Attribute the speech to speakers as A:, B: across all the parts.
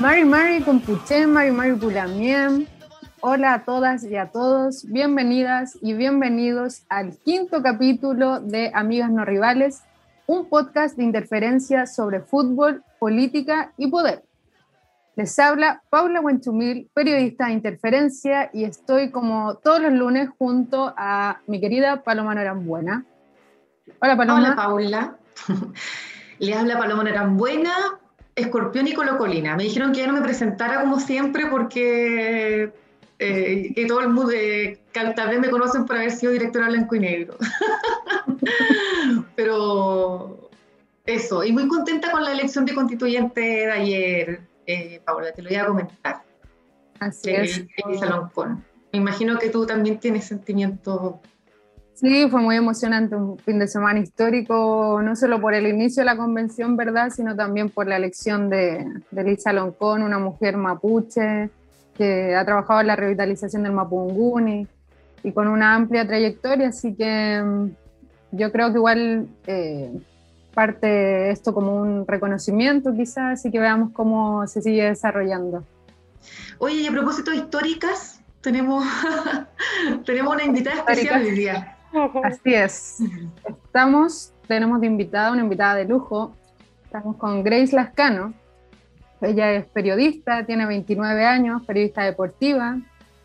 A: Mari Mari Compuché, Mari Mari Pulamien. Hola a todas y a todos, bienvenidas y bienvenidos al quinto capítulo de Amigas No Rivales, un podcast de interferencia sobre fútbol, política y poder. Les habla Paula Huenchumil, periodista de Interferencia, y estoy como todos los lunes junto a mi querida Paloma Norambuena.
B: Hola Paloma. Hola Paula. Les habla Paloma Norambuena, Escorpión y Colocolina. Me dijeron que ya no me presentara como siempre porque eh, que todo el mundo, eh, tal vez me conocen por haber sido directora blanco y negro. Pero eso, y muy contenta con la elección de constituyente de ayer, eh, Paula, te lo voy a comentar.
A: Así es.
B: Me imagino que tú también tienes sentimientos
A: Sí, fue muy emocionante, un fin de semana histórico, no solo por el inicio de la convención, ¿verdad?, sino también por la elección de, de Lisa Loncón, una mujer mapuche que ha trabajado en la revitalización del Mapunguni y con una amplia trayectoria, así que mm, yo creo que igual eh, parte esto como un reconocimiento quizás, así que veamos cómo se sigue desarrollando.
B: Oye, y a propósito de históricas, tenemos, tenemos una invitada especial hoy día.
A: Así es. Estamos, tenemos de invitada, una invitada de lujo. Estamos con Grace Lascano. Ella es periodista, tiene 29 años, periodista deportiva,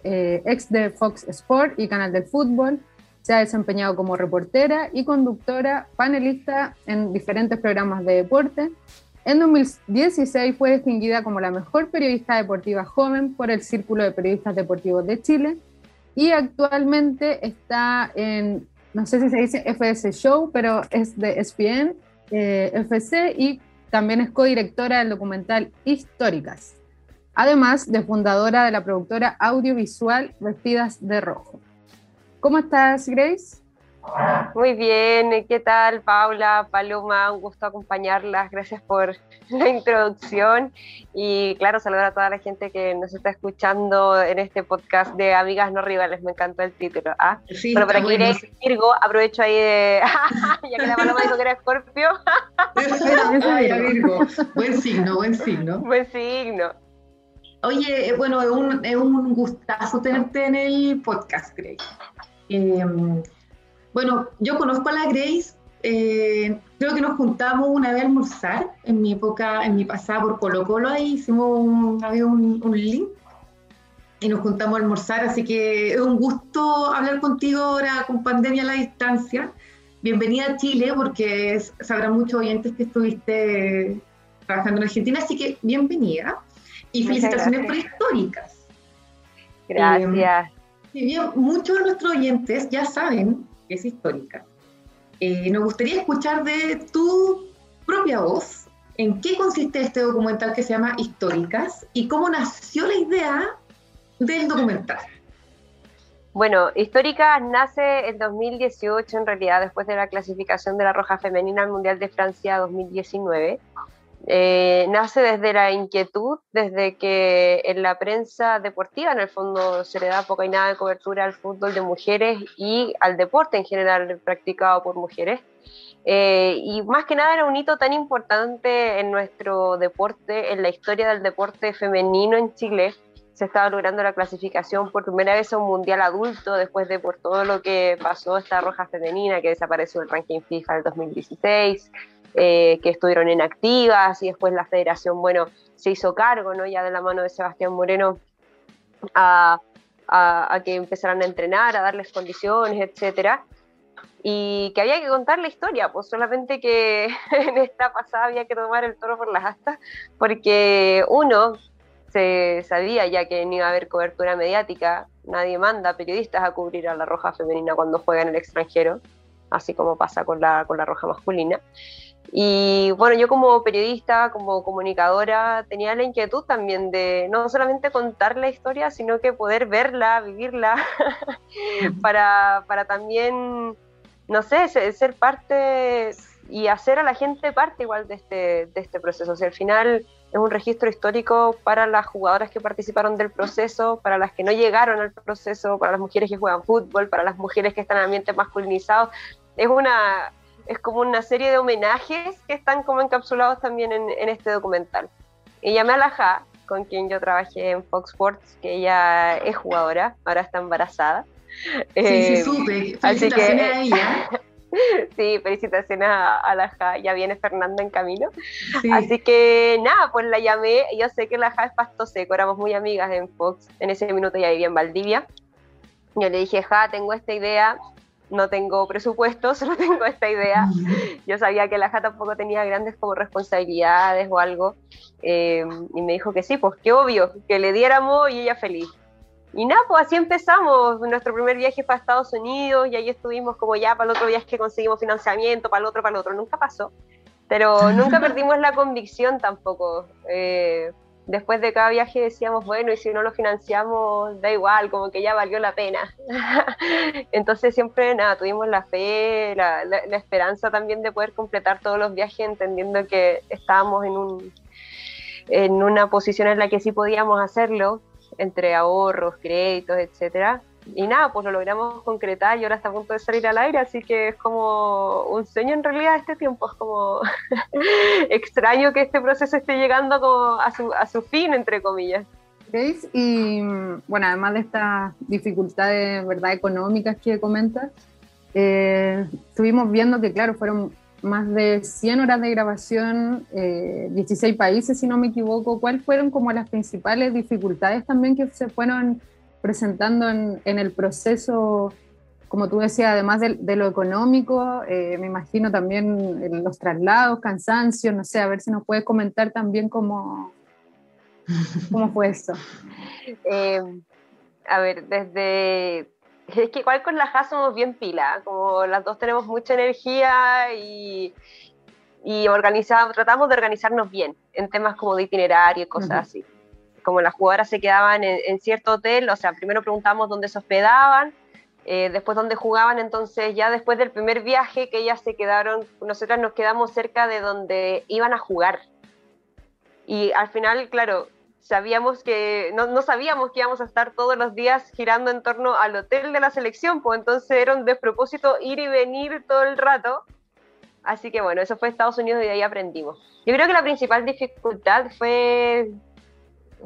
A: eh, ex de Fox Sport y Canal del Fútbol. Se ha desempeñado como reportera y conductora, panelista en diferentes programas de deporte. En 2016 fue distinguida como la mejor periodista deportiva joven por el Círculo de Periodistas Deportivos de Chile y actualmente está en, no sé si se dice FS Show, pero es de ESPN, eh, FC, y también es codirectora del documental Históricas, además de fundadora de la productora audiovisual Vestidas de Rojo. ¿Cómo estás, Grace?
C: Muy bien, ¿qué tal Paula, Paloma? Un gusto acompañarlas, gracias por la introducción y claro, saludar a toda la gente que nos está escuchando en este podcast de Amigas No Rivales, me encantó el título. ¿ah? Sí, Pero para quien es Virgo, aprovecho ahí de, ya que la Paloma dijo que era Escorpio.
B: Virgo. Buen signo, buen signo.
C: Buen signo.
B: Oye, bueno, es un, es un gustazo tenerte en el podcast, Greg. Eh, bueno, yo conozco a la Grace, eh, creo que nos juntamos una vez a almorzar en mi época, en mi pasada por Colo Colo, ahí hicimos un, había un, link y nos juntamos a almorzar, así que es un gusto hablar contigo ahora con pandemia a la distancia. Bienvenida a Chile, porque sabrán muchos oyentes que estuviste trabajando en Argentina, así que bienvenida y felicitaciones por históricas.
C: Gracias.
B: Eh, bien, muchos de nuestros oyentes ya saben es histórica. Eh, nos gustaría escuchar de tu propia voz en qué consiste este documental que se llama Históricas y cómo nació la idea del documental.
C: Bueno, Históricas nace en 2018, en realidad, después de la clasificación de la Roja Femenina al Mundial de Francia 2019. Eh, nace desde la inquietud, desde que en la prensa deportiva, en el fondo, se le da poca y nada de cobertura al fútbol de mujeres y al deporte en general practicado por mujeres. Eh, y más que nada era un hito tan importante en nuestro deporte, en la historia del deporte femenino en Chile. Se estaba logrando la clasificación por primera vez a un mundial adulto después de por todo lo que pasó esta roja femenina que desapareció del ranking FIFA del 2016 eh, que estuvieron inactivas y después la federación, bueno, se hizo cargo, ¿no? Ya de la mano de Sebastián Moreno a, que empezaran a entrenar, a darles condiciones, etcétera. Y que había que contar la historia, pues solamente que en esta pasada había que tomar el toro por las astas, porque uno se sabía ya que no iba a haber cobertura mediática, nadie manda periodistas a cubrir a la roja femenina cuando juega en el extranjero, así como pasa con la, con la roja masculina. Y bueno, yo como periodista, como comunicadora, tenía la inquietud también de no solamente contar la historia, sino que poder verla, vivirla, para, para, también, no sé, ser parte y hacer a la gente parte igual de este, de este proceso. O sea, al final es un registro histórico para las jugadoras que participaron del proceso, para las que no llegaron al proceso, para las mujeres que juegan fútbol, para las mujeres que están en ambientes masculinizados. Es una es como una serie de homenajes que están como encapsulados también en, este documental. Y llamé a la JA, con quien yo trabajé en Fox Sports, que ella es jugadora, ahora está embarazada.
B: Sí, sí, eh, supe. Felicitaciones a ella.
C: Sí, felicitaciones a, la Ja, ya viene Fernando en camino. Así que nada, pues la llamé, yo sé que la Ja es pasto seco, éramos muy amigas en Fox, en ese minuto ya vivía en Valdivia. Yo le dije, Ja, tengo esta idea, no tengo presupuesto, solo tengo esta idea. Yo sabía que la Ja tampoco tenía grandes como responsabilidades o algo. Eh, y me dijo que sí, pues qué obvio, que le diéramos y ella feliz. Y nada, pues así empezamos. Nuestro primer viaje fue a Estados Unidos y ahí estuvimos como ya para el otro viaje conseguimos financiamiento, para el otro, para el otro. Nunca pasó. Pero nunca perdimos la convicción tampoco. Eh, después de cada viaje decíamos, bueno, y si no lo financiamos, da igual, como que ya valió la pena. Entonces siempre, nada, tuvimos la fe, la, la, esperanza también de poder completar todos los viajes, entendiendo que estábamos en, un, en una posición en la que sí podíamos hacerlo, entre ahorros, créditos, etcétera. Y nada, pues lo logramos concretar y ahora está a punto de salir al aire, así que es como un sueño en realidad este tiempo, es como extraño que este proceso esté llegando como a, su, a su fin, entre comillas.
A: Y bueno, además de estas dificultades ¿verdad? económicas que comentas, eh, estuvimos viendo que, claro, fueron más de 100 horas de grabación, 16 eh, países, si no me equivoco. ¿Cuáles fueron como las principales dificultades también que se fueron presentando en, el proceso? Como tú decías, además de, lo económico, eh, me imagino también los traslados, cansancio, no sé, a ver si nos puedes comentar también cómo, cómo fue eso.
C: Eh, a ver, desde es que igual con la JA somos bien pila, como las dos tenemos mucha energía y, y organizamos, tratamos de organizarnos bien en temas como de itinerario y cosas así. Como las jugadoras se quedaban en, cierto hotel, o sea, primero preguntamos dónde se hospedaban, eh, después dónde jugaban, entonces ya después del primer viaje que ellas se quedaron, nosotras nos quedamos cerca de donde iban a jugar. Y al final, claro, sabíamos que, no, no, sabíamos que íbamos a estar todos los días girando en torno al hotel de la selección, pues entonces era un despropósito ir y venir todo el rato. Así que bueno, eso fue Estados Unidos y de ahí aprendimos. Yo creo que la principal dificultad fue,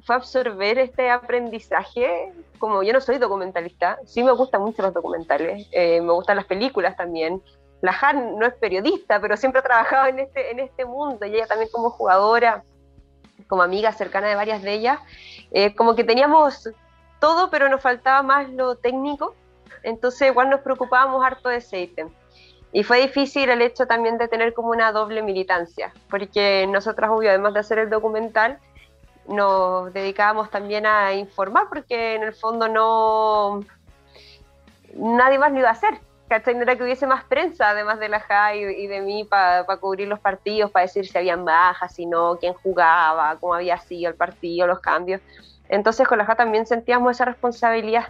C: fue absorber este aprendizaje. Como yo no soy documentalista, sí me gustan mucho los documentales, eh, me gustan las películas también. La Han no es periodista, pero siempre ha trabajado en este, en este mundo y ella también como jugadora como amiga cercana de varias de ellas, eh, como que teníamos todo, pero nos faltaba más lo técnico, entonces igual nos preocupábamos harto de ese ítem. Y fue difícil el hecho también de tener como una doble militancia, porque nosotras, obvio, además de hacer el documental, nos dedicábamos también a informar, porque en el fondo no nadie más lo iba a hacer. ¿cachai? No era que hubiese más prensa, además de la JAI y, de mí, para cubrir los partidos, para decir si habían bajas, si no, quién jugaba, cómo había sido el partido, los cambios. Entonces con la JA también sentíamos esa responsabilidad.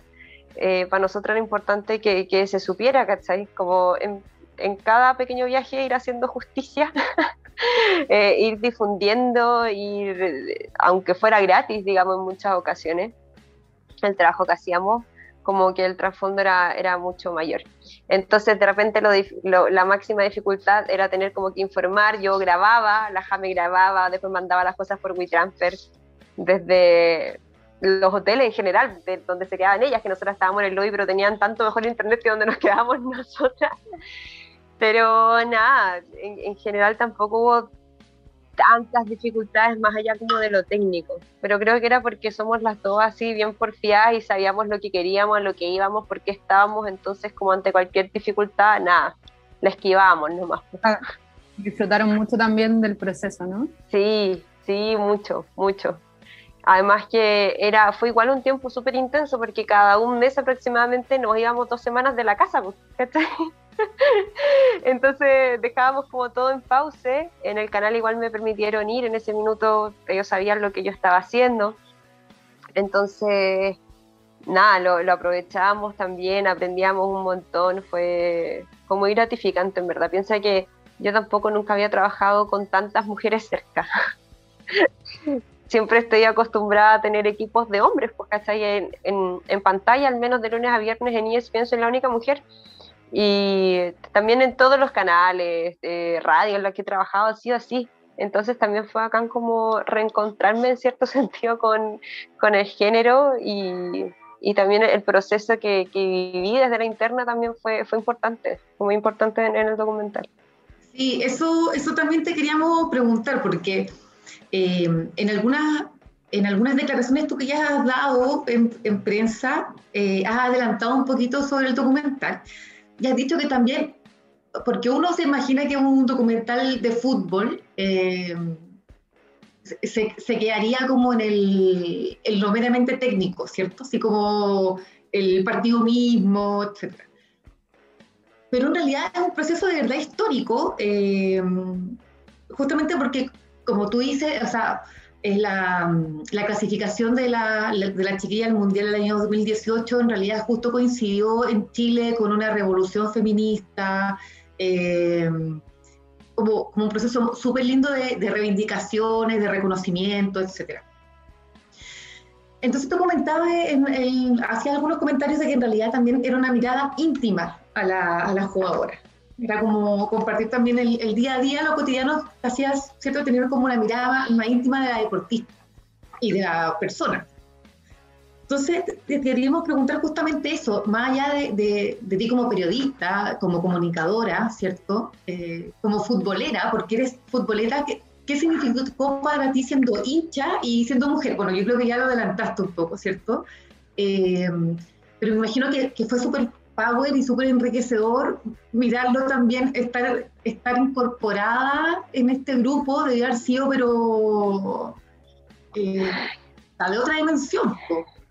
C: Eh, para nosotros era importante que, que se supiera, ¿cachai? Como en, en, cada pequeño viaje ir haciendo justicia, eh, ir difundiendo, ir, aunque fuera gratis, digamos, en muchas ocasiones, el trabajo que hacíamos como que el trasfondo era, era mucho mayor. Entonces, de repente, lo, la máxima dificultad era tener como que informar. Yo grababa, la Jame grababa, después mandaba las cosas por WeTransfer desde los hoteles en general, de donde se quedaban ellas, que nosotras estábamos en el lobby, pero tenían tanto mejor internet que donde nos quedábamos nosotras. Pero nada, en, en general tampoco hubo tantas dificultades más allá como de lo técnico, pero creo que era porque somos las dos así bien porfiadas y sabíamos lo que queríamos, a lo que íbamos, porque estábamos, entonces como ante cualquier dificultad, nada, la esquivábamos nomás. Ah,
A: disfrutaron mucho también del proceso, ¿no?
C: Sí, sí, mucho, mucho. Además que era, fue igual un tiempo súper intenso porque cada un mes aproximadamente nos íbamos dos semanas de la casa, pues, Entonces dejábamos como todo en pause. En el canal igual me permitieron ir en ese minuto, ellos sabían lo que yo estaba haciendo. Entonces, nada, lo, lo aprovechábamos también, aprendíamos un montón, fue, fue muy gratificante en verdad. Piensa que yo tampoco nunca había trabajado con tantas mujeres cerca. Siempre estoy acostumbrada a tener equipos de hombres, pues, ¿cachai? En, pantalla, al menos de lunes a viernes en ESPN, soy la única mujer. Y también en todos los canales, de radio en los que he trabajado ha sido así. entonces también fue acá como reencontrarme en cierto sentido con, con el género y, y, también el proceso que, que, viví desde la interna también fue, fue importante, fue muy importante en, el documental.
B: Sí, eso, eso también te queríamos preguntar porque eh, en algunas en algunas declaraciones tú que ya has dado en, en prensa, eh, has adelantado un poquito sobre el documental y has dicho que también, porque uno se imagina que un documental de fútbol eh, se, quedaría como en el, el lo meramente técnico, ¿cierto? Así como el partido mismo, etc. Pero en realidad es un proceso de verdad histórico, eh, justamente porque, como tú dices, o sea, es la, la clasificación de la, de la chiquilla al Mundial del año 2018, en realidad justo coincidió en Chile con una revolución feminista, eh, como, como, un proceso súper lindo de, de, reivindicaciones, de reconocimiento, etc. Entonces tú comentabas, en, hacía algunos comentarios de que en realidad también era una mirada íntima a la, a la jugadora. Era como compartir también el, el día a día, lo cotidiano, hacías, ¿cierto? Tener como una mirada más íntima de la deportista y de la persona. Entonces, te queríamos preguntar justamente eso, más allá de, de, de ti como periodista, como comunicadora, ¿cierto? Eh, como futbolera, porque eres futbolera, ¿qué, ¿qué significó para ti siendo hincha y siendo mujer? Bueno, yo creo que ya lo adelantaste un poco, ¿cierto? Eh, pero me imagino que, que fue súper power y súper enriquecedor mirarlo también, estar, estar incorporada en este grupo, de haber sido, pero eh, de otra dimensión.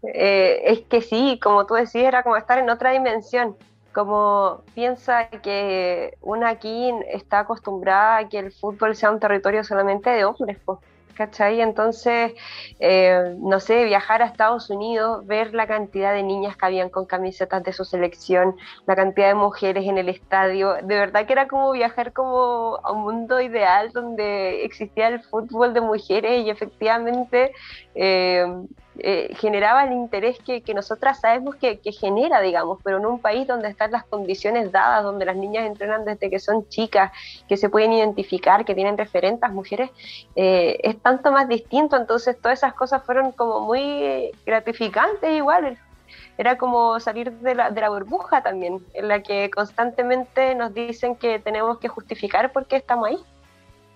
C: Eh, es que sí, como tú decías, era como estar en otra dimensión. Como piensa que una aquí está acostumbrada a que el fútbol sea un territorio solamente de hombres, pues ¿cachai? Entonces, eh, no sé, viajar a Estados Unidos, ver la cantidad de niñas que habían con camisetas de su selección, la cantidad de mujeres en el estadio, de verdad que era como viajar como a un mundo ideal donde existía el fútbol de mujeres y efectivamente... Eh, eh, generaba el interés que, que nosotras sabemos que, que, genera, digamos, pero en un país donde están las condiciones dadas, donde las niñas entrenan desde que son chicas, que se pueden identificar, que tienen referentes mujeres, eh, es tanto más distinto, entonces todas esas cosas fueron como muy gratificantes igual. Era como salir de la, de la burbuja también, en la que constantemente nos dicen que tenemos que justificar por qué estamos ahí.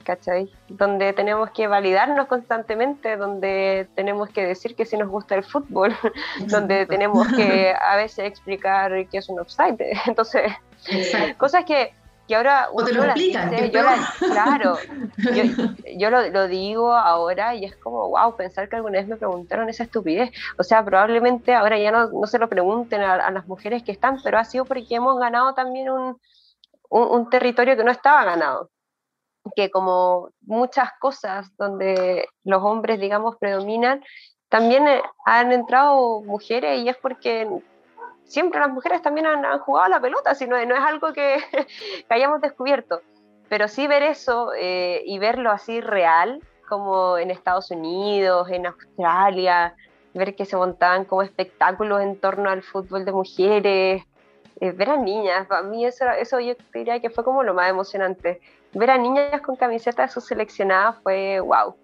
C: ¿Cachai? Donde tenemos que validarnos constantemente, donde tenemos que decir que sí nos gusta el fútbol, donde tenemos que a veces explicar qué es un offside. Entonces, cosas que, que ahora
B: o te lo explican,
C: yo claro, yo, yo lo, lo, digo ahora y es como, wow, pensar que alguna vez me preguntaron esa estupidez. O sea, probablemente ahora ya no, no se lo pregunten a, a, las mujeres que están, pero ha sido porque hemos ganado también un, un, un territorio que no estaba ganado que como muchas cosas donde los hombres, digamos, predominan, también eh, han entrado mujeres y es porque siempre las mujeres también han, han jugado la pelota, si no, es algo que, hayamos descubierto. Pero sí ver eso eh, y verlo así real, como en Estados Unidos, en Australia, ver que se montaban como espectáculos en torno al fútbol de mujeres, eh, ver a niñas, a mí eso, eso yo diría que fue como lo más emocionante ver a niñas con camisetas de su seleccionada fue wow.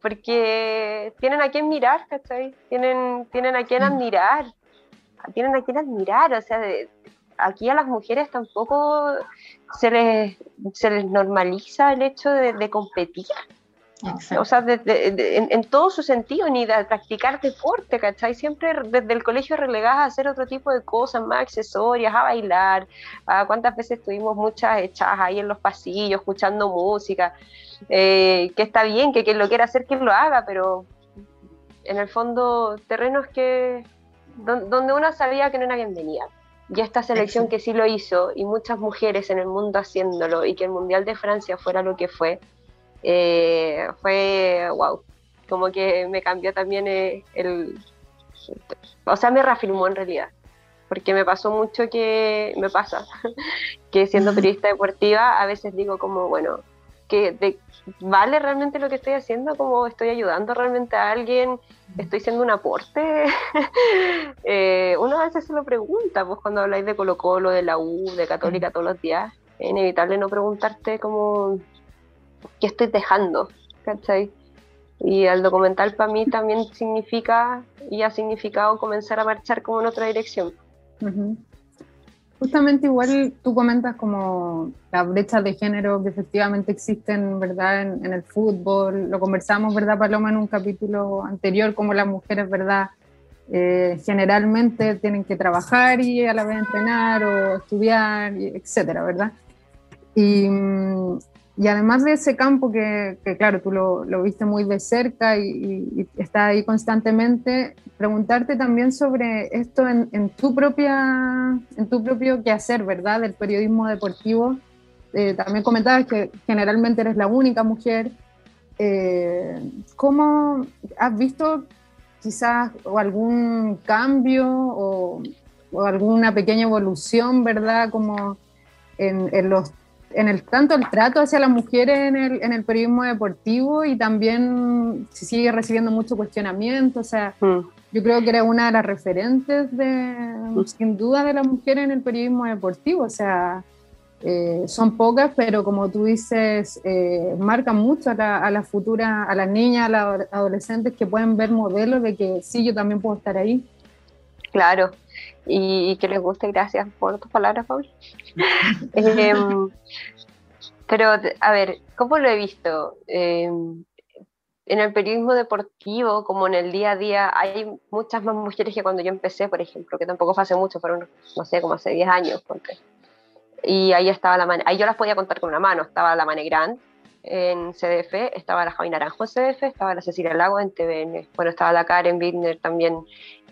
C: Porque tienen a quién mirar, ¿cachai? Tienen, tienen a quién mm. admirar. Tienen a quién admirar. O sea, de, aquí a las mujeres tampoco se les, se les normaliza el hecho de, de competir. Exacto. O sea, de, de, en, en, todo su sentido, ni de practicar deporte, ¿cachai? Siempre desde el colegio relegadas a hacer otro tipo de cosas más accesorias, a bailar. ¿A ¿Cuántas veces tuvimos muchas echadas ahí en los pasillos, escuchando música? Eh, que está bien, que quien lo quiera hacer, quien lo haga, pero en el fondo, terrenos que donde uno sabía que no era bienvenida. Y esta selección que sí lo hizo, y muchas mujeres en el mundo haciéndolo, y que el Mundial de Francia fuera lo que fue, eh, fue wow, como que me cambió también eh, el, o sea, me reafirmó en realidad, porque me pasó mucho que, me pasa, que siendo periodista deportiva a veces digo como, bueno, que de, ¿vale realmente lo que estoy haciendo? como estoy ayudando realmente a alguien? ¿Estoy siendo un aporte? eh, uno a veces se lo pregunta, pues cuando habláis de Colo Colo, de la U, de Católica todos los días, es inevitable no preguntarte como ¿qué estoy dejando? ¿Cachai? Y el documental para mí también significa y ha significado comenzar a marchar como en otra dirección.
A: Justamente igual tú comentas como las brechas de género que efectivamente existen, ¿verdad? En, el fútbol, lo conversamos, ¿verdad, Paloma, en un capítulo anterior, como las mujeres, ¿verdad? Eh, generalmente tienen que trabajar y a la vez entrenar o estudiar, etcétera, ¿verdad? Y, mm, y además de ese campo que, claro, tú lo, lo, viste muy de cerca y, está ahí constantemente, preguntarte también sobre esto en, en, tu propia, en tu propio quehacer, ¿verdad? Del periodismo deportivo. Eh, también comentabas que generalmente eres la única mujer. Eh, ¿Cómo has visto quizás o algún cambio o, o, alguna pequeña evolución, ¿verdad? Como en, en los en el tanto el trato hacia las mujeres en el, en el periodismo deportivo y también se sigue recibiendo mucho cuestionamiento. O sea, mm. yo creo que era una de las referentes de, mm. sin duda, de las mujeres en el periodismo deportivo. O sea, eh, son pocas, pero como tú dices, eh, marcan mucho a la, a la futura, a las niñas, a las adolescentes que pueden ver modelos de que sí, yo también puedo estar ahí.
C: Claro, y, que les guste. Gracias por tus palabras, Paul. Em, pero, a ver, ¿cómo lo he visto? Em, en el periodismo deportivo, como en el día a día, hay muchas más mujeres que cuando yo empecé, por ejemplo, que tampoco fue hace mucho, fueron, no sé, como hace 10 años, porque y ahí estaba la ahí yo las podía contar con una mano, estaba la Mane Grant en CDF, estaba la Javi Naranjo en CDF, estaba la Cecilia Lago en TVN, bueno, estaba la Karen Bittner también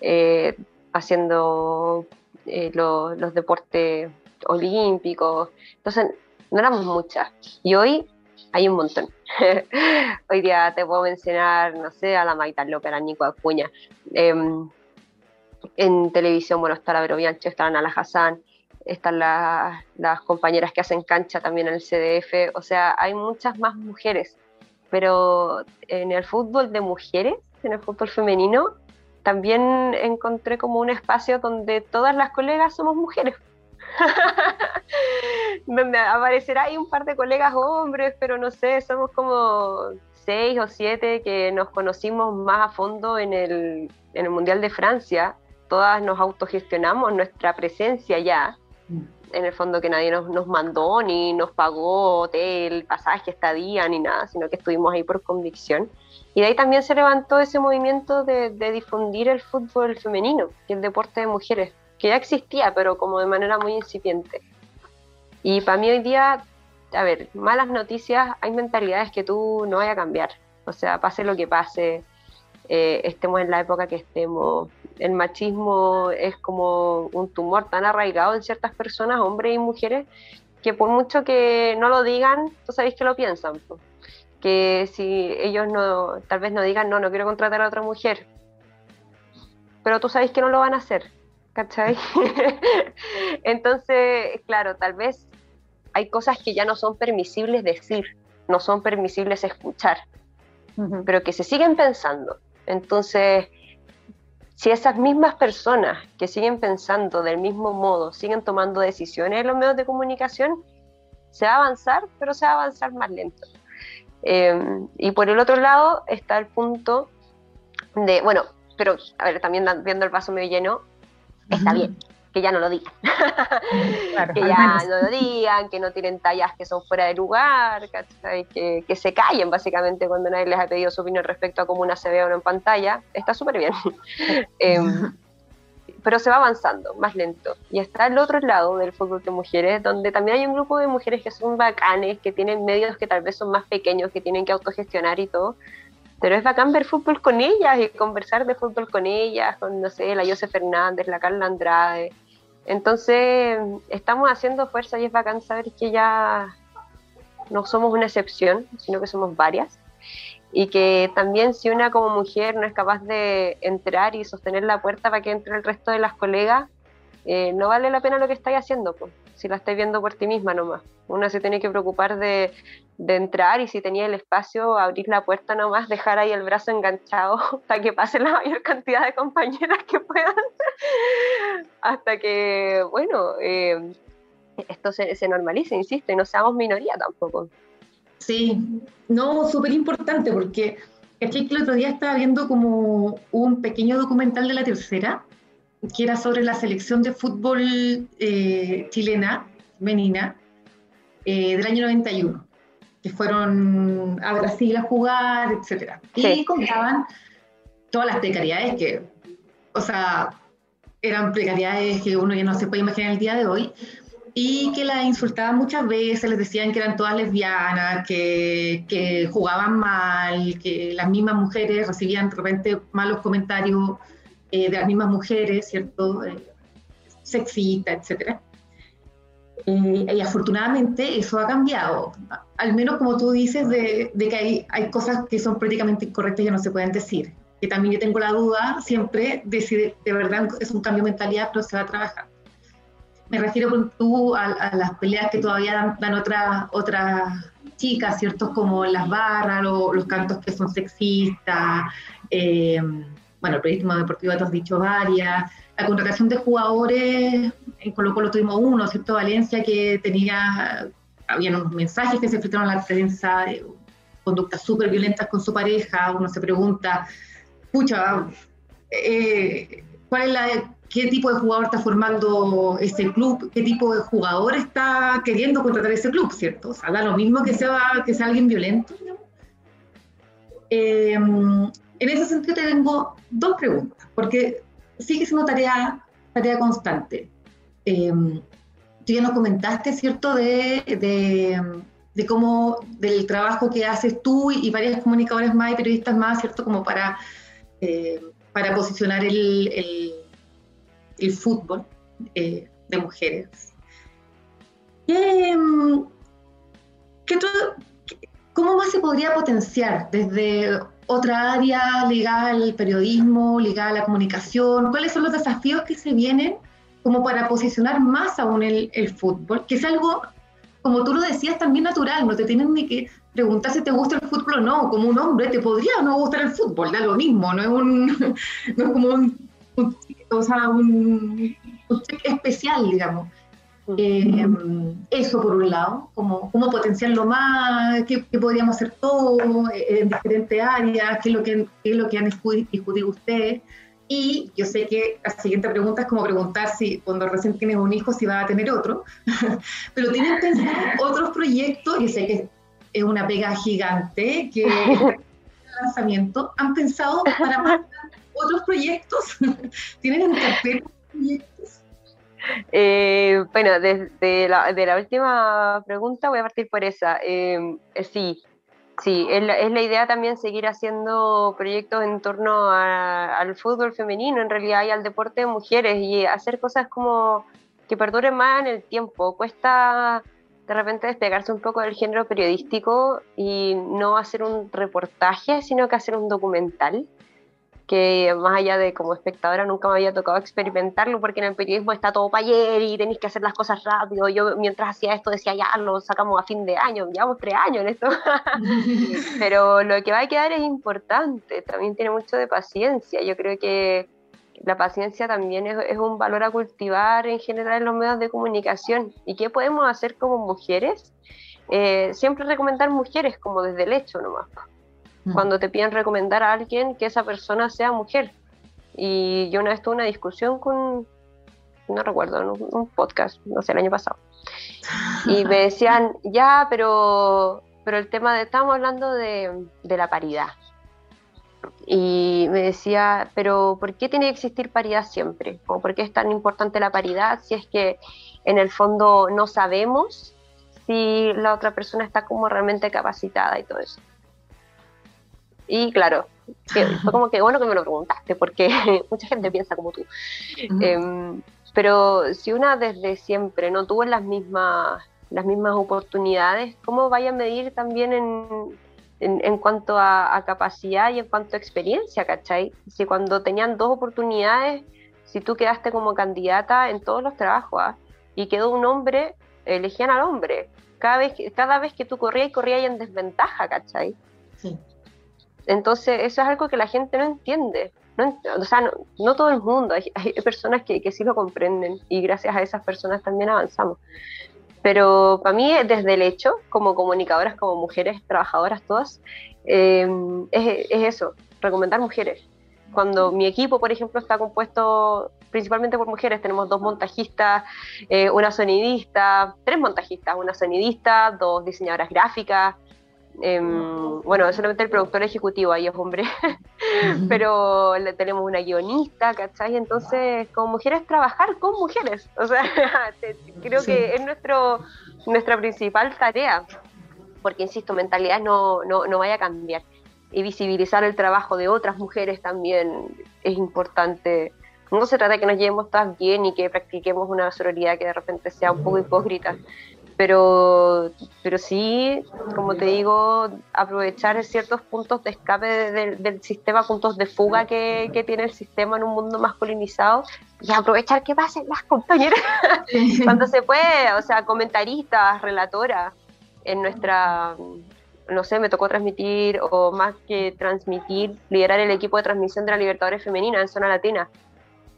C: eh, haciendo eh, los deportes olímpicos. Entonces, no éramos muchas. Y hoy hay un montón. hoy día te puedo mencionar, no sé, a la Maita López, a Nico Acuña. Em, en televisión, bueno, está la Vero Bianchi, está la Nala Hassan, están las compañeras que hacen cancha también en el CDF. O sea, hay muchas más mujeres. Pero en el fútbol de mujeres, en el fútbol femenino, también encontré como un espacio donde todas las colegas somos mujeres. donde aparecerá ahí un par de colegas hombres, pero no sé, somos como seis o siete que nos conocimos más a fondo en el, en el Mundial de Francia. Todas nos autogestionamos nuestra presencia ya. Mm. En el fondo que nadie nos, nos mandó ni nos pagó hotel, pasaje, estadía ni nada, sino que estuvimos ahí por convicción. Y de ahí también se levantó ese movimiento de, difundir el fútbol femenino, y el deporte de mujeres, que ya existía, pero como de manera muy incipiente. Y para mí hoy día, a ver, malas noticias, hay mentalidades que tú no vayas a cambiar. O sea, pase lo que pase, eh, estemos en la época que estemos. El machismo es como un tumor tan arraigado en ciertas personas, hombres y mujeres, que por mucho que no lo digan, tú sabéis que lo piensan que si ellos no, tal vez no digan, no, no quiero contratar a otra mujer, pero tú sabes que no lo van a hacer, ¿cachai? Entonces, claro, tal vez hay cosas que ya no son permisibles decir, no son permisibles escuchar, pero que se siguen pensando. Entonces, si esas mismas personas que siguen pensando del mismo modo, siguen tomando decisiones en los medios de comunicación, se va a avanzar, pero se va a avanzar más lento. Em, y por el otro lado está el punto de, bueno, pero a ver, también viendo el vaso medio lleno, está bien, que ya no lo digan. que ya no lo digan, que no tienen tallas que son fuera de lugar, que, que, se callen básicamente cuando nadie les ha pedido su opinión respecto a cómo una se ve o no en pantalla. Está súper bien. Em, pero se va avanzando, más lento. Y está el otro lado del fútbol de mujeres, donde también hay un grupo de mujeres que son bacanes, que tienen medios que tal vez son más pequeños, que tienen que autogestionar y todo. Pero es bacán ver fútbol con ellas y conversar de fútbol con ellas, con, no sé, la Jose Fernández, la Carla Andrade. Entonces, estamos haciendo fuerza y es bacán saber que ya no somos una excepción, sino que somos varias y que también si una como mujer no es capaz de entrar y sostener la puerta para que entre el resto de las colegas, eh, no vale la pena lo que estáis haciendo, pues, si la estáis viendo por ti misma nomás. Una se tiene que preocupar de, entrar y si tenía el espacio, abrir la puerta nomás, dejar ahí el brazo enganchado para que pase la mayor cantidad de compañeras que puedan, hasta que, bueno, eh, esto se normalice, insisto, y no seamos minoría tampoco.
B: Sí, no, súper importante porque que el otro día estaba viendo como un pequeño documental de la tercera, que era sobre la selección de fútbol eh, chilena, menina, eh, del año 91, que fueron a Brasil a jugar, etc. Y contaban todas las precariedades que, o sea, eran precariedades que uno ya no se puede imaginar el día de hoy, y que la insultaban muchas veces, les decían que eran todas lesbianas, que, que, jugaban mal, que las mismas mujeres recibían de repente malos comentarios eh, de las mismas mujeres, ¿cierto? Eh, sexista, etc. Eh, y afortunadamente eso ha cambiado, al menos como tú dices, de, de que hay, hay, cosas que son prácticamente incorrectas y no se pueden decir. Que también yo tengo la duda siempre de si de, de verdad es un cambio de mentalidad, pero se va a trabajar me refiero tú a, las peleas que todavía dan, otras otras chicas, ¿cierto? Como las barras, los cantos que son sexistas, eh, bueno, el periodismo deportivo te has dicho varias, la contratación de jugadores, en Colo Colo tuvimos uno, ¿cierto? Valencia, que tenía, habían unos mensajes que se filtraron a la prensa, conductas súper violentas con su pareja, uno se pregunta, pucha, eh, ¿cuál es la qué tipo de jugador está formando ese club, qué tipo de jugador está queriendo contratar ese club, ¿cierto? O sea, da lo mismo que sea, que sea alguien violento. Em, en ese sentido te tengo dos preguntas, porque sigue siendo tarea, tarea constante. Eh, tú ya nos comentaste, ¿cierto?, de, de, cómo, del trabajo que haces tú y, varias comunicadoras más y periodistas más, ¿cierto?, como para, eh, para posicionar el fútbol eh, de mujeres. Em, ¿Cómo más se podría potenciar desde otra área ligada al periodismo, ligada a la comunicación? ¿Cuáles son los desafíos que se vienen como para posicionar más aún el, el fútbol? Que es algo, como tú lo decías, también natural, no te tienen ni que preguntar si te gusta el fútbol o no, como un hombre te podría o no gustar el fútbol, da lo mismo, no es, un, no es como un o sea, un, especial, digamos. Eh, eso por un lado, como cómo potenciarlo más, qué, podríamos hacer todos eh, en diferentes áreas, qué es lo que, es lo que han discutido ustedes. Y yo sé que la siguiente pregunta es como preguntar si cuando recién tienes un hijo si va a tener otro, pero tienen pensado otros proyectos, y sé que es una pega gigante que el lanzamiento, han pensado para más otros proyectos? ¿Tienen en proyectos?
C: Eh, bueno, desde la, de la última pregunta voy a partir por esa. Eh, eh, sí, sí, es la, es la, idea también seguir haciendo proyectos en torno al fútbol femenino, en realidad, y al deporte de mujeres, y hacer cosas como que perduren más en el tiempo. Cuesta de repente despegarse un poco del género periodístico y no hacer un reportaje, sino que hacer un documental que más allá de como espectadora nunca me había tocado experimentarlo porque en el periodismo está todo para ayer y tenéis que hacer las cosas rápido. Yo mientras hacía esto decía, ya lo sacamos a fin de año, llevamos tres años en esto. Pero lo que va a quedar es importante, también tiene mucho de paciencia. Yo creo que la paciencia también es, es un valor a cultivar en general en los medios de comunicación. ¿Y qué podemos hacer como mujeres? Eh, siempre recomendar mujeres como desde el hecho nomás Mm. cuando te piden recomendar a alguien que esa persona sea mujer. Y yo una vez tuve una discusión con, no recuerdo, un, un podcast, no sé, el año pasado. Y me decían, ya, pero, pero el tema de, estamos hablando de, de la paridad. Y me decía, pero ¿por qué tiene que existir paridad siempre? ¿O por qué es tan importante la paridad si es que en el fondo no sabemos si la otra persona está como realmente capacitada y todo eso? Y claro, fue como que bueno que me lo preguntaste, porque mucha gente piensa como tú. Em, pero si una desde siempre no tuvo las mismas, las mismas oportunidades, ¿cómo vaya a medir también en, en, cuanto a, capacidad y en cuanto a experiencia, ¿cachai? Si cuando tenían dos oportunidades, si tú quedaste como candidata en todos los trabajos ¿ah? y quedó un hombre, elegían al hombre. Cada vez, cada vez que tú corrías y corrías en desventaja, ¿cachai? Sí. Entonces, eso es algo que la gente no entiende. No, o sea, no, todo el mundo, hay, personas que, que, sí lo comprenden y gracias a esas personas también avanzamos. Pero para mí, desde el hecho, como comunicadoras, como mujeres trabajadoras todas, eh, es, eso, recomendar mujeres. Cuando mi equipo, por ejemplo, está compuesto principalmente por mujeres, tenemos dos montajistas, eh, una sonidista, tres montajistas, una sonidista, dos diseñadoras gráficas, Em, bueno, solamente el productor ejecutivo ahí es hombre, pero le, tenemos una guionista, ¿cachai? Entonces, como mujeres, trabajar con mujeres. O sea, creo que es nuestro, nuestra principal tarea, porque, insisto, mentalidad no, no, no vaya a cambiar. Y visibilizar el trabajo de otras mujeres también es importante. No se trata de que nos llevemos todas bien y que practiquemos una sororidad que de repente sea un poco hipócrita, pero, pero sí, como te digo, aprovechar ciertos puntos de escape del sistema, puntos de fuga que, que, tiene el sistema en un mundo masculinizado y aprovechar que pasen las compañeras cuando se puede, o sea, comentaristas, relatoras en nuestra, no sé, me tocó transmitir o más que transmitir, liderar el equipo de transmisión de la Libertadores Femenina en zona latina.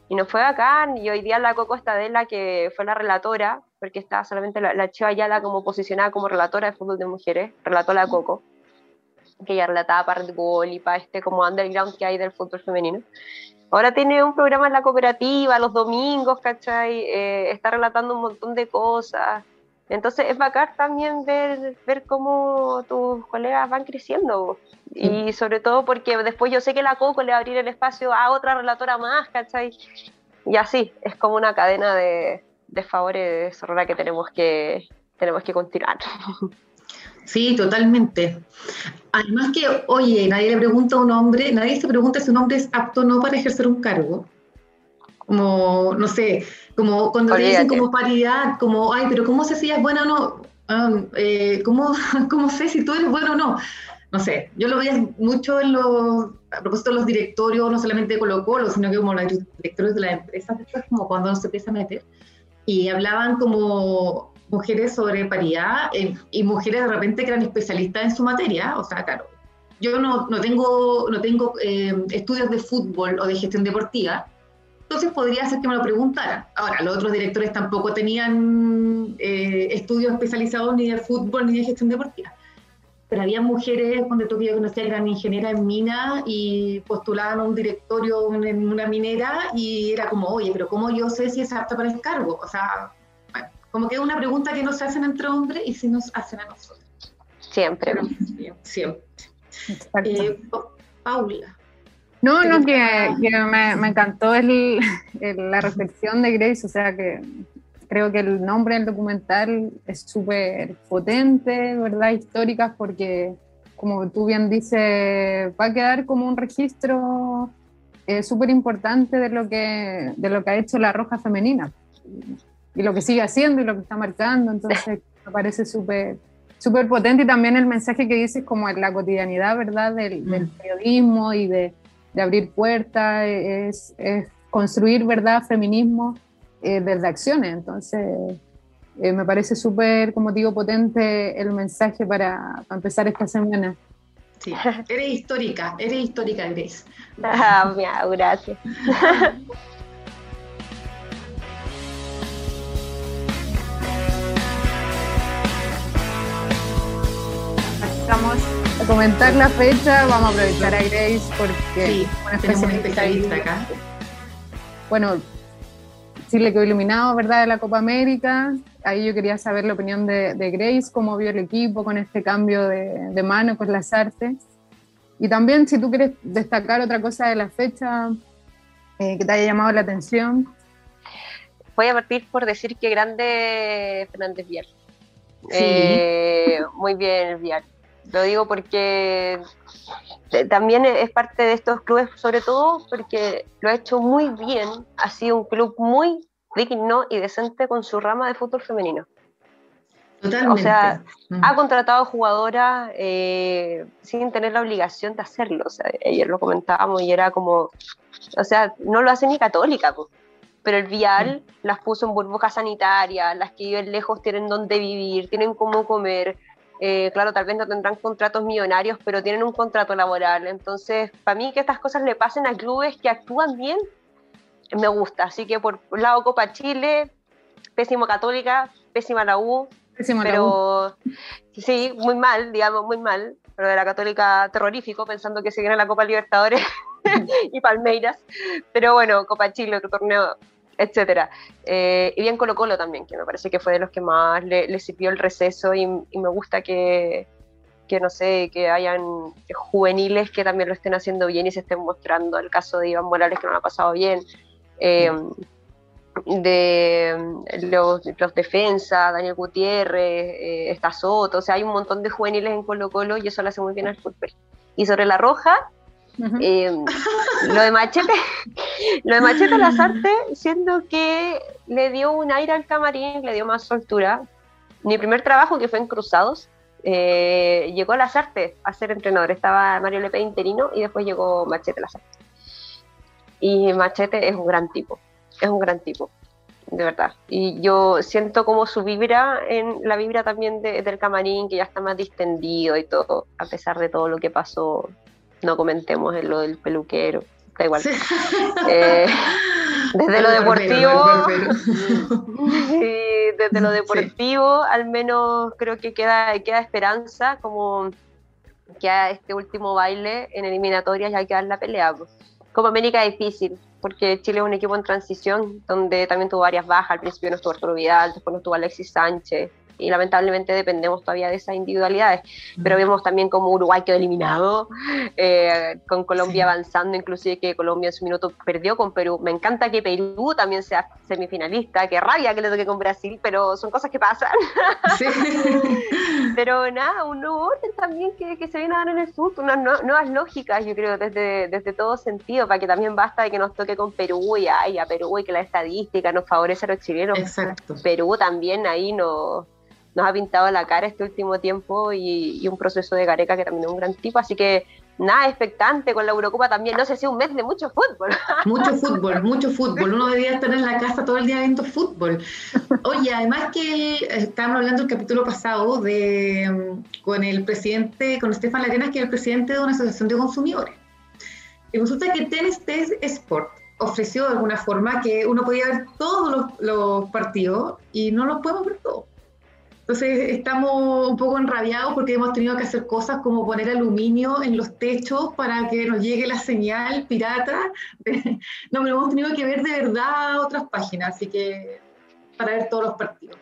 C: Y nos fue bacán, y hoy día la Coco Estadela, que fue la relatora, porque estaba solamente la, la Cheva Ayala como posicionada como relatora de fútbol de mujeres, relató la Coco, que ella relataba para Red Bull y para este como underground que hay del fútbol femenino. Ahora tiene un programa en la cooperativa los domingos, ¿cachai? Eh, está relatando un montón de cosas. Entonces es bacán también ver, ver cómo tus colegas van creciendo. Y sobre todo porque después yo sé que la Coco le va a abrir el espacio a otra relatora más, ¿cachai? Y así, es como una cadena de, de favores que tenemos que, tenemos que continuar.
B: Sí, totalmente. Además que, oye, nadie le pregunta a un hombre, nadie se pregunta si un hombre es apto o no para ejercer un cargo. Como, no sé, como cuando te dicen como paridad, como, ay, pero ¿cómo sé si es buena o no? Ah, eh, ¿cómo, ¿Cómo sé si tú eres bueno o no? No sé, yo lo veía mucho en los, a propósito de los directorios, no solamente de Colo Colo, sino que como los directorios de las empresas, después como cuando uno se empieza a meter y hablaban como mujeres sobre paridad eh, y mujeres de repente que eran especialistas en su materia, o sea, claro, yo no, no tengo, no tengo eh, estudios de fútbol o de gestión deportiva, entonces podría ser que me lo preguntaran. Ahora, los otros directores tampoco tenían eh, estudios especializados ni de fútbol ni de gestión deportiva. Pero había mujeres, cuando tú que yo conocía, que eran ingenieras en mina y postulaban a un directorio en una minera y era como, oye, pero ¿cómo yo sé si es apta para el cargo? O sea, bueno, como que es una pregunta que no se hacen entre hombres y si nos hacen a nosotros.
C: Siempre.
B: siempre. Eh, Paula.
A: No, no, que, me, me, encantó el, la reflexión de Grace, o sea que creo que el nombre del documental es súper potente, ¿verdad? Históricas, porque, como tú bien dices, va a quedar como un registro eh, súper importante de, lo que, de lo que ha hecho la Roja Femenina y lo que sigue haciendo y lo que está marcando. Entonces, me parece súper súper potente y también el mensaje que dices como en la cotidianidad, ¿verdad? Del, del periodismo y de, de abrir puertas, es, es, construir, ¿verdad? Feminismo eh, desde acciones. Entonces, eh, me parece súper, como digo, potente el mensaje para, empezar esta semana.
B: Sí, eres histórica, eres histórica, Grace.
C: Ah, gracias.
A: Vamos a comentar la fecha, vamos a aprovechar a Grace porque
B: sí, tenemos un especialista acá.
A: Bueno, Chile quedó iluminado, ¿verdad?, de la Copa América. Ahí yo quería saber la opinión de, Grace, cómo vio el equipo con este cambio de, mano con las artes. Y también, si tú quieres destacar otra cosa de la fecha eh, que te haya llamado la atención.
C: Voy a partir por decir que grande Fernández Vial. Eh, muy bien, Vial. Lo digo porque también es parte de estos clubes, sobre todo porque lo ha hecho muy bien, ha sido un club muy digno y decente con su rama de fútbol femenino.
B: Totalmente.
C: O sea, mm. ha contratado jugadoras eh, sin tener la obligación de hacerlo. O sea, ayer lo comentábamos y era como, o sea, no lo hace ni católica, pero el Vial mm. las puso en burbujas sanitarias, las que viven lejos tienen donde vivir, tienen cómo comer, eh, claro, tal vez no tendrán contratos millonarios, pero tienen un contrato laboral. Entonces, para mí que estas cosas le pasen a clubes que actúan bien, me gusta. Así que por un lado Copa Chile, pésimo Católica, pésima la U, pero sí, muy mal, digamos, muy mal. Pero de la Católica terrorífico, pensando que se viene la Copa Libertadores y Palmeiras. Pero bueno, Copa Chile, otro torneo, etcétera. Eh, y bien Colo Colo también, que me parece que fue de los que más le, sirvió el receso y, me gusta que, que, no sé, que hayan juveniles que también lo estén haciendo bien y se estén mostrando. El caso de Iván Morales que no lo ha pasado bien. Eh, de los, los defensas, Daniel Gutiérrez, eh, está Soto, o sea, hay un montón de juveniles en Colo Colo y eso lo hace muy bien al fútbol. Y sobre la roja, eh, lo de Machete, lo de Machete Lazarte, siendo que le dio un aire al camarín, le dio más soltura. Mi primer trabajo, que fue en Cruzados, eh, llegó a Lazarte a ser entrenador. Estaba Mario Lepe interino y después llegó Machete Lazarte. Y Machete es un gran tipo es un gran tipo, de verdad. Y yo siento como su vibra, en la vibra también del camarín, que ya está más distendido y todo, a pesar de todo lo que pasó. No comentemos en lo del peluquero, da igual. Eh, desde lo deportivo, desde lo deportivo, al menos creo que queda, queda esperanza, como que a este último baile en eliminatorias ya queda la pelea. Pues. Como América difícil, porque Chile es un equipo en transición, donde también tuvo varias bajas. Al principio no estuvo Arturo Vidal, después no estuvo Alexis Sánchez, y lamentablemente dependemos todavía de esas individualidades. Pero vemos también como Uruguay quedó eliminado, eh, con Colombia avanzando, inclusive que Colombia en su minuto perdió con Perú. Me encanta que Perú también sea semifinalista, que rabia que le toque con Brasil, pero son cosas que pasan. pero nada, un nuevo orden también que, que, se viene a dar en el sur, unas nuevas lógicas, yo creo, desde, desde todo sentido, para que también basta de que nos toque con Perú y ay, a Perú y que la estadística nos favorece a los chilenos.
B: Exacto.
C: Perú también ahí nos nos ha pintado la cara este último tiempo y, un proceso de Gareca que también es un gran tipo, así que nada, expectante con la Eurocopa también, no sé si un mes de mucho fútbol.
B: Mucho fútbol, mucho fútbol, uno debería estar en la casa todo el día viendo fútbol. Oye, además que estábamos hablando el capítulo pasado de con el presidente, con Estefan Larenas, que es el presidente de una asociación de consumidores. Y resulta que Tennis Sport ofreció de alguna forma que uno podía ver todos los, los partidos y no los podemos ver todos. Entonces estamos un poco enrabiados porque hemos tenido que hacer cosas como poner aluminio en los techos para que nos llegue la señal pirata. No, pero hemos tenido que ver de verdad otras páginas, así que para ver todos los partidos.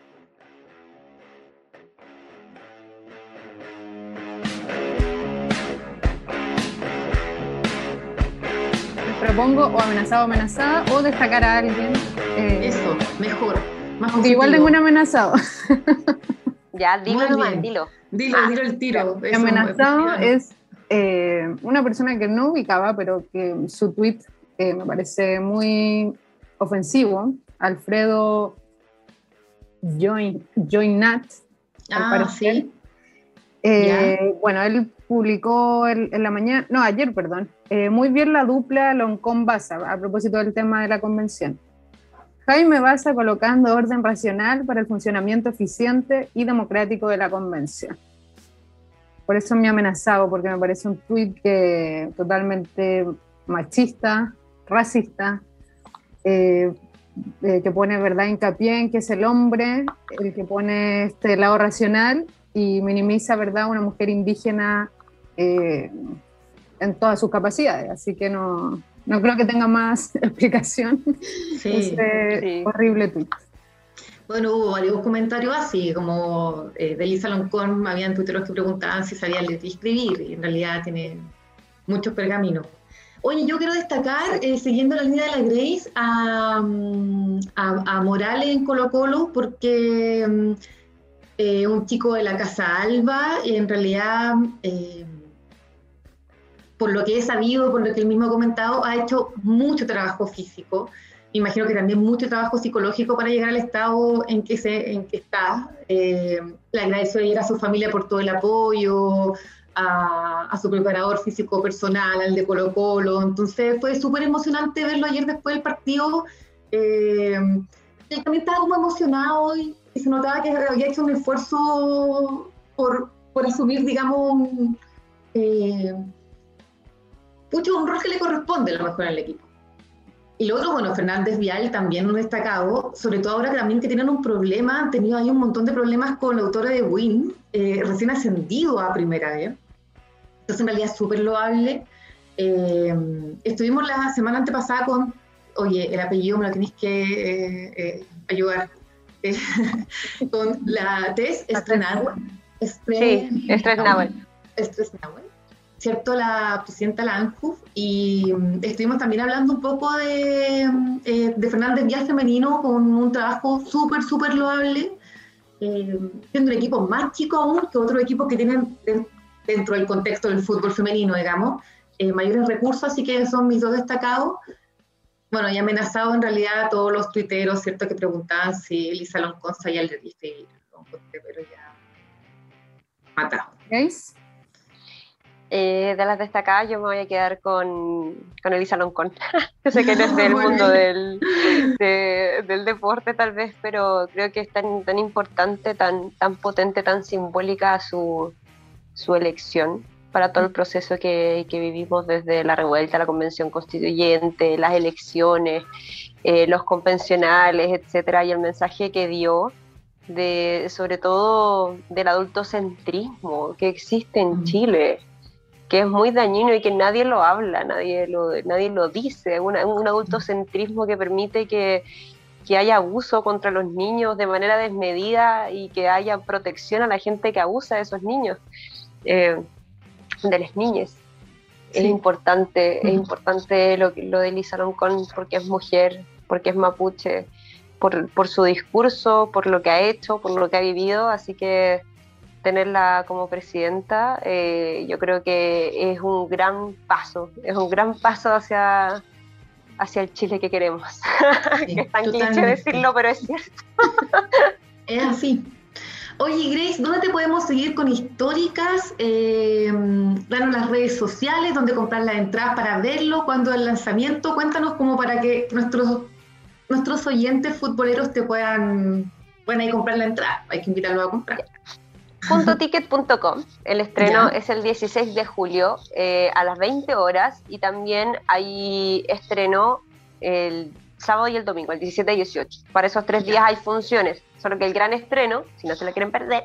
A: propongo o amenazado o amenazada o destacar a alguien.
B: Eh, Eso, mejor.
A: Igual tengo un amenazado.
C: Ya, dilo nomás, dilo.
B: Dilo, dilo el tiro.
A: El amenazado es eh, una persona que no ubicaba, pero que su tweet eh, me parece muy ofensivo. Alfredo Join, Joinat,
B: ah, ¿sí?
A: Eh, bueno, él publicó en la mañana, no, ayer, perdón, muy bien la dupla Loncón-Baza, a propósito del tema de la convención. Jaime Baza colocando orden racional para el funcionamiento eficiente y democrático de la convención. Por eso me ha amenazado, porque me parece un tuit que totalmente machista, racista, eh, eh, que pone verdad hincapié en que es el hombre el que pone este lado racional y minimiza verdad una mujer indígena eh, en todas sus capacidades. Así que no, no creo que tenga más explicación sí, ese horrible tweet.
B: Bueno, hubo varios comentarios así, como eh, de Lisa Loncón, habían tuiteros que preguntaban si sabía leer y escribir, y en realidad tiene muchos pergaminos. Oye, yo quiero destacar, eh, siguiendo la línea de la Grace, a, mm, a, Morales en Colo Colo, porque mm, eh, un chico de la Casa Alba, en realidad eh, por lo que he sabido, por lo que él mismo ha comentado, ha hecho mucho trabajo físico. Imagino que también mucho trabajo psicológico para llegar al estado en que, se, en que está. Eh, le agradeció a su familia por todo el apoyo, a, su preparador físico personal, al de Colo Colo. Entonces fue súper emocionante verlo ayer después del partido. Eh, él también estaba como emocionado y, se notaba que había hecho un esfuerzo por, por asumir, digamos, eh, mucho un rol que le corresponde a lo mejor al equipo. y lo otro, bueno, Fernández Vial también un destacado, sobre todo ahora que también que tienen un problema, han tenido ahí un montón de problemas con la autora de Win, eh, recién ascendido a primera vez. Entonces en realidad es súper loable. Eh, estuvimos la semana antepasada con, oye, el apellido me lo tenéis que eh, ayudar, con la Tess Estrenauer.
C: Sí, Estrenauer.
B: ¿Cierto? La presidenta de la ANJUF y mm, estuvimos también hablando un poco de, mm, eh, de Fernández Vial Femenino con un trabajo súper, súper loable, eh, siendo un equipo más chico aún que otros equipos que tienen dentro del contexto del fútbol femenino, digamos, eh, mayores recursos, así que son mis dos destacados. Bueno, y amenazado en realidad a todos los tuiteros, ¿cierto? Que preguntaban si Elisa Lonconza ya le dije, pero ya matado.
A: ¿Veis?
C: Eh, de las destacadas yo me voy a quedar con, con Elisa Loncón. yo sé que no es del mundo del, del, deporte tal vez, pero creo que es tan, tan importante, tan, tan potente, tan simbólica su, su elección para todo el proceso que, que, vivimos desde la revuelta, la convención constituyente, las elecciones, eh, los convencionales, etcétera, y el mensaje que dio de sobre todo del adultocentrismo que existe en Chile que es muy dañino y que nadie lo habla, nadie lo, nadie lo dice, un adultocentrismo que permite que, que, haya abuso contra los niños de manera desmedida y que haya protección a la gente que abusa de esos niños, eh, de las niñas. Es importante, es importante lo, lo de Lisa Loncón porque es mujer, porque es mapuche, por, por su discurso, por lo que ha hecho, por lo que ha vivido, así que tenerla como presidenta, eh, yo creo que es un gran paso, es un gran paso hacia, hacia el Chile que queremos. es tan cliché decirlo, pero es cierto.
B: es así. Oye, Grace, ¿dónde te podemos seguir con históricas? Eh, danos las redes sociales, dónde comprar las entradas para verlo, cuándo el lanzamiento. Cuéntanos como para que nuestros, nuestros oyentes futboleros te puedan, puedan comprar la entrada. Hay que invitarlos a comprar.
C: .ticket.com. El estreno es el 16 de julio eh, a las 20 horas y también hay estreno el sábado y el domingo, el 17 y 18. Para esos tres días hay funciones, solo que el gran estreno, si no se la quieren perder,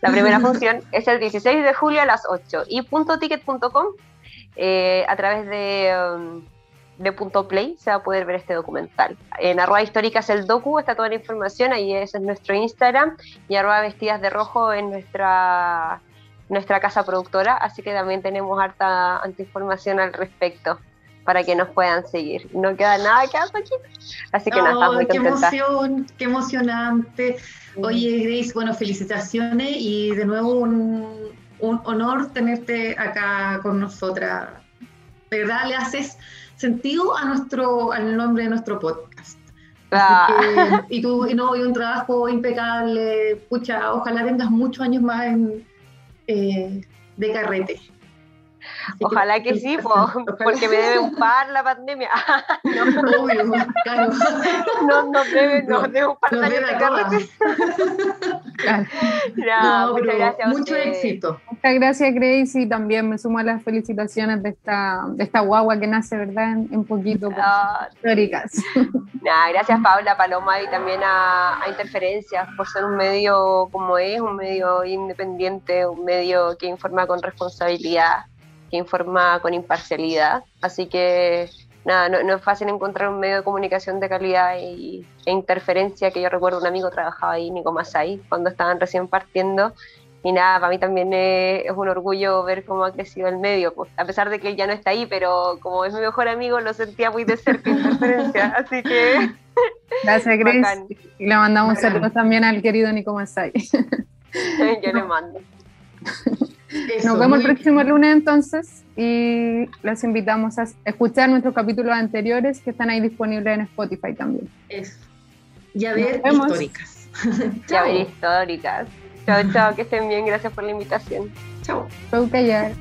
C: la primera función es el 16 de julio a las 8 y .ticket.com eh, a través de... Um, de punto play se va a poder ver este documental. En arroba históricas el docu está toda la información, ahí ese es nuestro Instagram, y arroba vestidas de rojo en nuestra, nuestra casa productora, así que también tenemos harta información al respecto para que nos puedan seguir. No queda nada que hacer aquí. Así que nada, estamos muy
B: Qué emoción, qué emocionante. Oye, Grace, bueno, felicitaciones y de nuevo un, un honor tenerte acá con nosotras. De verdad, le haces sentido a nuestro, al nombre de nuestro podcast. Ah. y tú, y no, y un trabajo impecable, pucha, ojalá tengas muchos años más en, eh, de carrete.
C: Ojalá que, sí, porque me debe un par la pandemia. no, Obvio, claro. No, nos debe, no, debe un par de años de carrete.
B: no, muchas gracias. Mucho éxito.
A: Muchas gracias, Grace, y también me sumo a las felicitaciones de esta, de esta guagua que nace, ¿verdad? En, poquito, ah, históricas.
C: gracias, Paula, Paloma, y también a, a Interferencias por ser un medio como es, un medio independiente, un medio que informa con responsabilidad que informa con imparcialidad. Así que nada, no, es fácil encontrar un medio de comunicación de calidad y, e interferencia, que yo recuerdo un amigo trabajaba ahí, Nico Masai, cuando estaban recién partiendo. Y nada, para mí también es, un orgullo ver cómo ha crecido el medio, pues, a pesar de que él ya no está ahí, pero como es mi mejor amigo, lo sentía muy de cerca interferencia, así que...
A: Gracias, Grace. Y le mandamos saludos también al querido Nico Masai.
C: yo le mando.
A: Nos vemos el próximo lunes entonces y los invitamos a escuchar nuestros capítulos anteriores que están ahí disponibles en Spotify también.
B: Eso. Y a ver históricas.
C: ya ver históricas. Chao, chao, que estén bien. Gracias por la invitación.
B: Chao.
A: Chao, callar.